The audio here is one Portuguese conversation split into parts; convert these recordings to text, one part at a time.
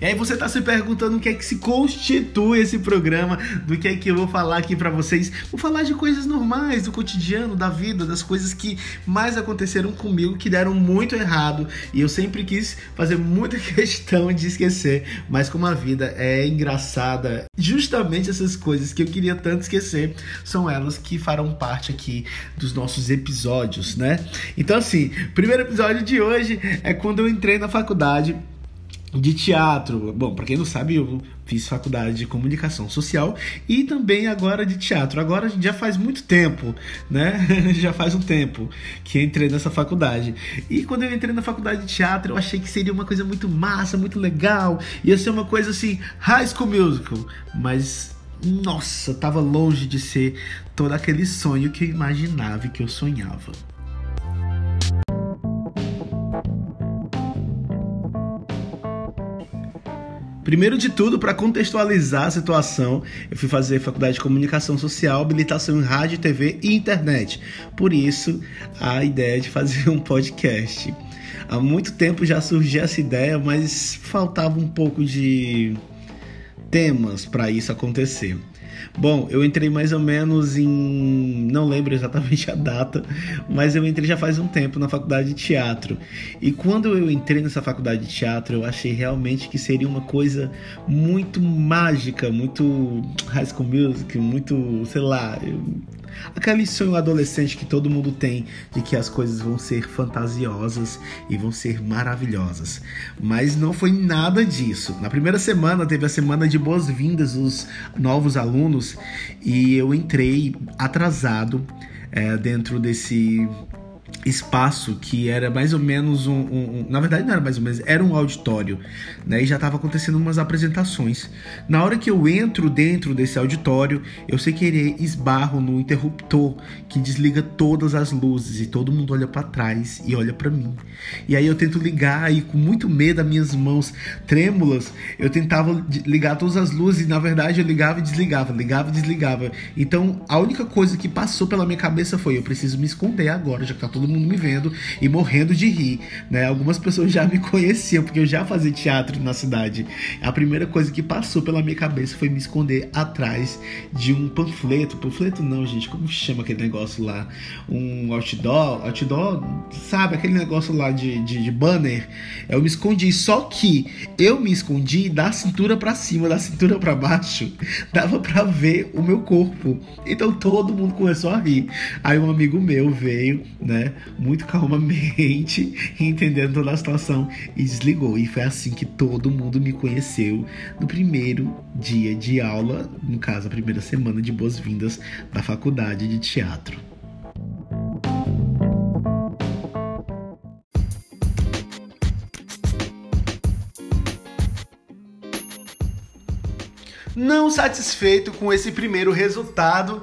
E aí você está se perguntando o que é que se constitui esse programa, do que é que eu vou falar aqui para vocês. Vou falar de coisas normais, do cotidiano, da vida, das coisas que mais aconteceram comigo, que deram muito errado. E eu sempre quis fazer muita questão de esquecer. Mas como a vida é engraçada, justamente essas coisas que eu queria tanto esquecer são elas que farão parte aqui dos nossos episódios, né? Então assim, primeiro episódio de hoje é quando eu entrei na faculdade de teatro. Bom, para quem não sabe, eu fiz faculdade de comunicação social e também agora de teatro. Agora já faz muito tempo, né? já faz um tempo que entrei nessa faculdade. E quando eu entrei na faculdade de teatro, eu achei que seria uma coisa muito massa, muito legal. Ia ser uma coisa assim, High School Musical, mas nossa, tava longe de ser todo aquele sonho que eu imaginava e que eu sonhava. Primeiro de tudo, para contextualizar a situação, eu fui fazer faculdade de comunicação social, habilitação em rádio, TV e internet. Por isso, a ideia de fazer um podcast. Há muito tempo já surgiu essa ideia, mas faltava um pouco de temas para isso acontecer. Bom, eu entrei mais ou menos em. Não lembro exatamente a data, mas eu entrei já faz um tempo na faculdade de teatro. E quando eu entrei nessa faculdade de teatro, eu achei realmente que seria uma coisa muito mágica, muito High School Music, muito, sei lá. Aquele sonho adolescente que todo mundo tem de que as coisas vão ser fantasiosas e vão ser maravilhosas. Mas não foi nada disso. Na primeira semana teve a semana de boas-vindas dos novos alunos e eu entrei atrasado é, dentro desse espaço que era mais ou menos um, um, um, na verdade não era mais ou menos era um auditório né e já estava acontecendo umas apresentações. Na hora que eu entro dentro desse auditório eu sem querer esbarro no interruptor que desliga todas as luzes e todo mundo olha para trás e olha para mim. E aí eu tento ligar e com muito medo as minhas mãos trêmulas eu tentava ligar todas as luzes e na verdade eu ligava e desligava ligava e desligava. Então a única coisa que passou pela minha cabeça foi eu preciso me esconder agora já que tá todo mundo me vendo e morrendo de rir, né? Algumas pessoas já me conheciam porque eu já fazia teatro na cidade. A primeira coisa que passou pela minha cabeça foi me esconder atrás de um panfleto. Panfleto não, gente, como chama aquele negócio lá? Um outdoor, outdoor, sabe? Aquele negócio lá de, de, de banner. Eu me escondi, só que eu me escondi da cintura para cima, da cintura para baixo, dava para ver o meu corpo. Então todo mundo começou a rir. Aí um amigo meu veio, né? Muito calmamente, entendendo toda a situação e desligou. E foi assim que todo mundo me conheceu no primeiro dia de aula, no caso, a primeira semana de boas-vindas da faculdade de teatro. Não satisfeito com esse primeiro resultado,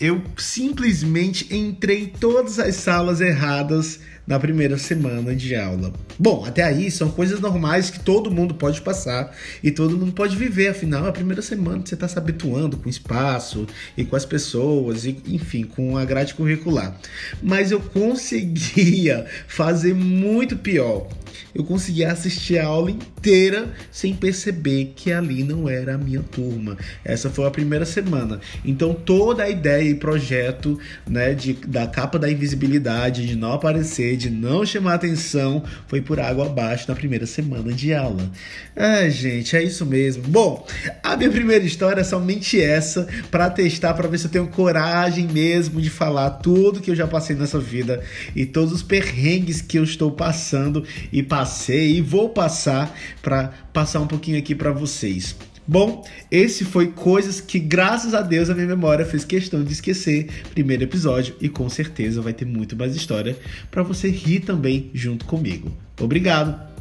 eu simplesmente entrei em todas as salas erradas na primeira semana de aula. Bom, até aí são coisas normais que todo mundo pode passar e todo mundo pode viver. Afinal, é a primeira semana você está se habituando com o espaço e com as pessoas, e, enfim, com a grade curricular. Mas eu conseguia fazer muito pior eu conseguia assistir a aula inteira sem perceber que ali não era a minha turma. Essa foi a primeira semana. Então toda a ideia e projeto, né, de, da capa da invisibilidade, de não aparecer, de não chamar atenção, foi por água abaixo na primeira semana de aula. É, gente, é isso mesmo. Bom, a minha primeira história é somente essa para testar, para ver se eu tenho coragem mesmo de falar tudo que eu já passei nessa vida e todos os perrengues que eu estou passando e passei e vou passar para passar um pouquinho aqui para vocês. Bom, esse foi coisas que graças a Deus a minha memória fez questão de esquecer. Primeiro episódio e com certeza vai ter muito mais história para você rir também junto comigo. Obrigado.